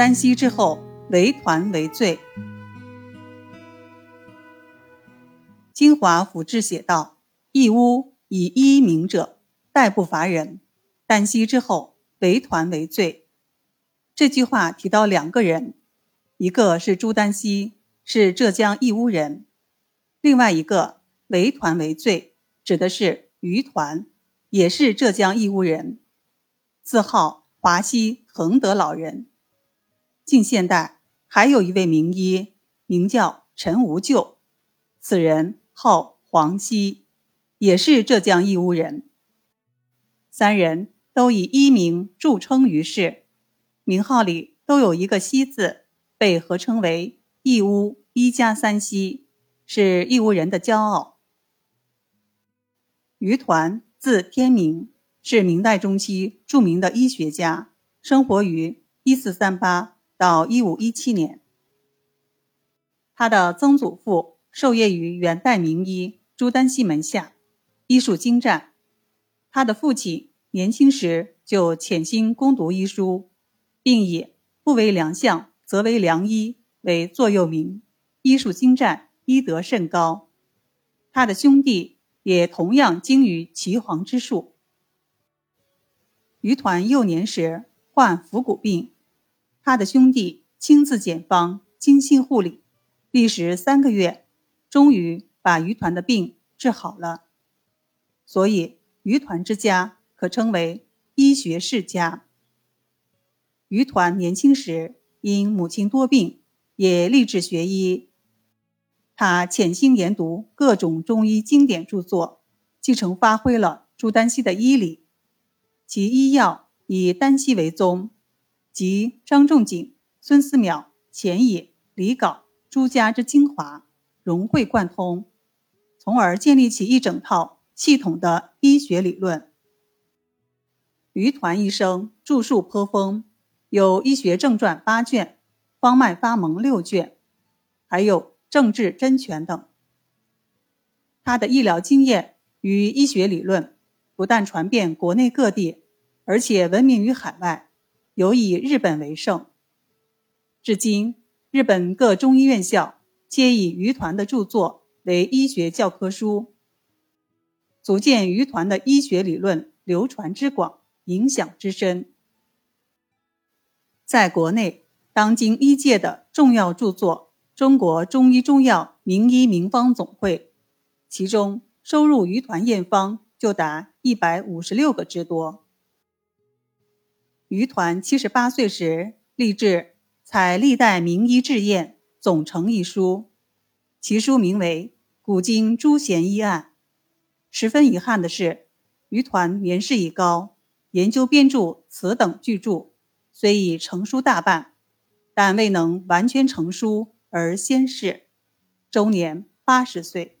丹溪之后，为团为最。金华府志写道：“义乌以一名者，代不乏人。丹夕之后，为团为最。”这句话提到两个人，一个是朱丹溪，是浙江义乌人；另外一个“为团为最”，指的是于团，也是浙江义乌人，字号华西恒德老人。近现代还有一位名医，名叫陈无咎，此人号黄熙，也是浙江义乌人。三人都以医名著称于世，名号里都有一个“熙”字，被合称为“义乌一家三熙”，是义乌人的骄傲。于团，字天明，是明代中期著名的医学家，生活于一四三八。到一五一七年，他的曾祖父授业于元代名医朱丹溪门下，医术精湛。他的父亲年轻时就潜心攻读医书，并以“不为良相，则为良医”为座右铭，医术精湛，医德甚高。他的兄弟也同样精于岐黄之术。于团幼年时患腹股病。他的兄弟亲自检方，精心护理，历时三个月，终于把于团的病治好了。所以，于团之家可称为医学世家。于团年轻时因母亲多病，也立志学医。他潜心研读各种中医经典著作，继承发挥了朱丹溪的医理，其医药以丹溪为宗。及张仲景、孙思邈、钱野、李杲、朱家之精华，融会贯通，从而建立起一整套系统的医学理论。于团一生著述颇丰，有《医学正传》八卷，《方脉发蒙》六卷，还有《政治真诠》等。他的医疗经验与医学理论不但传遍国内各地，而且闻名于海外。尤以日本为盛。至今，日本各中医院校皆以于团的著作为医学教科书，足见于团的医学理论流传之广、影响之深。在国内，当今医界的重要著作《中国中医中药名医名方总会》，其中收入于团验方就达一百五十六个之多。于团七十八岁时，立志《采历代名医治验总成》一书，其书名为《古今诸贤医案》。十分遗憾的是，于团年事已高，研究编著此等巨著，虽已成书大半，但未能完全成书而先逝，终年八十岁。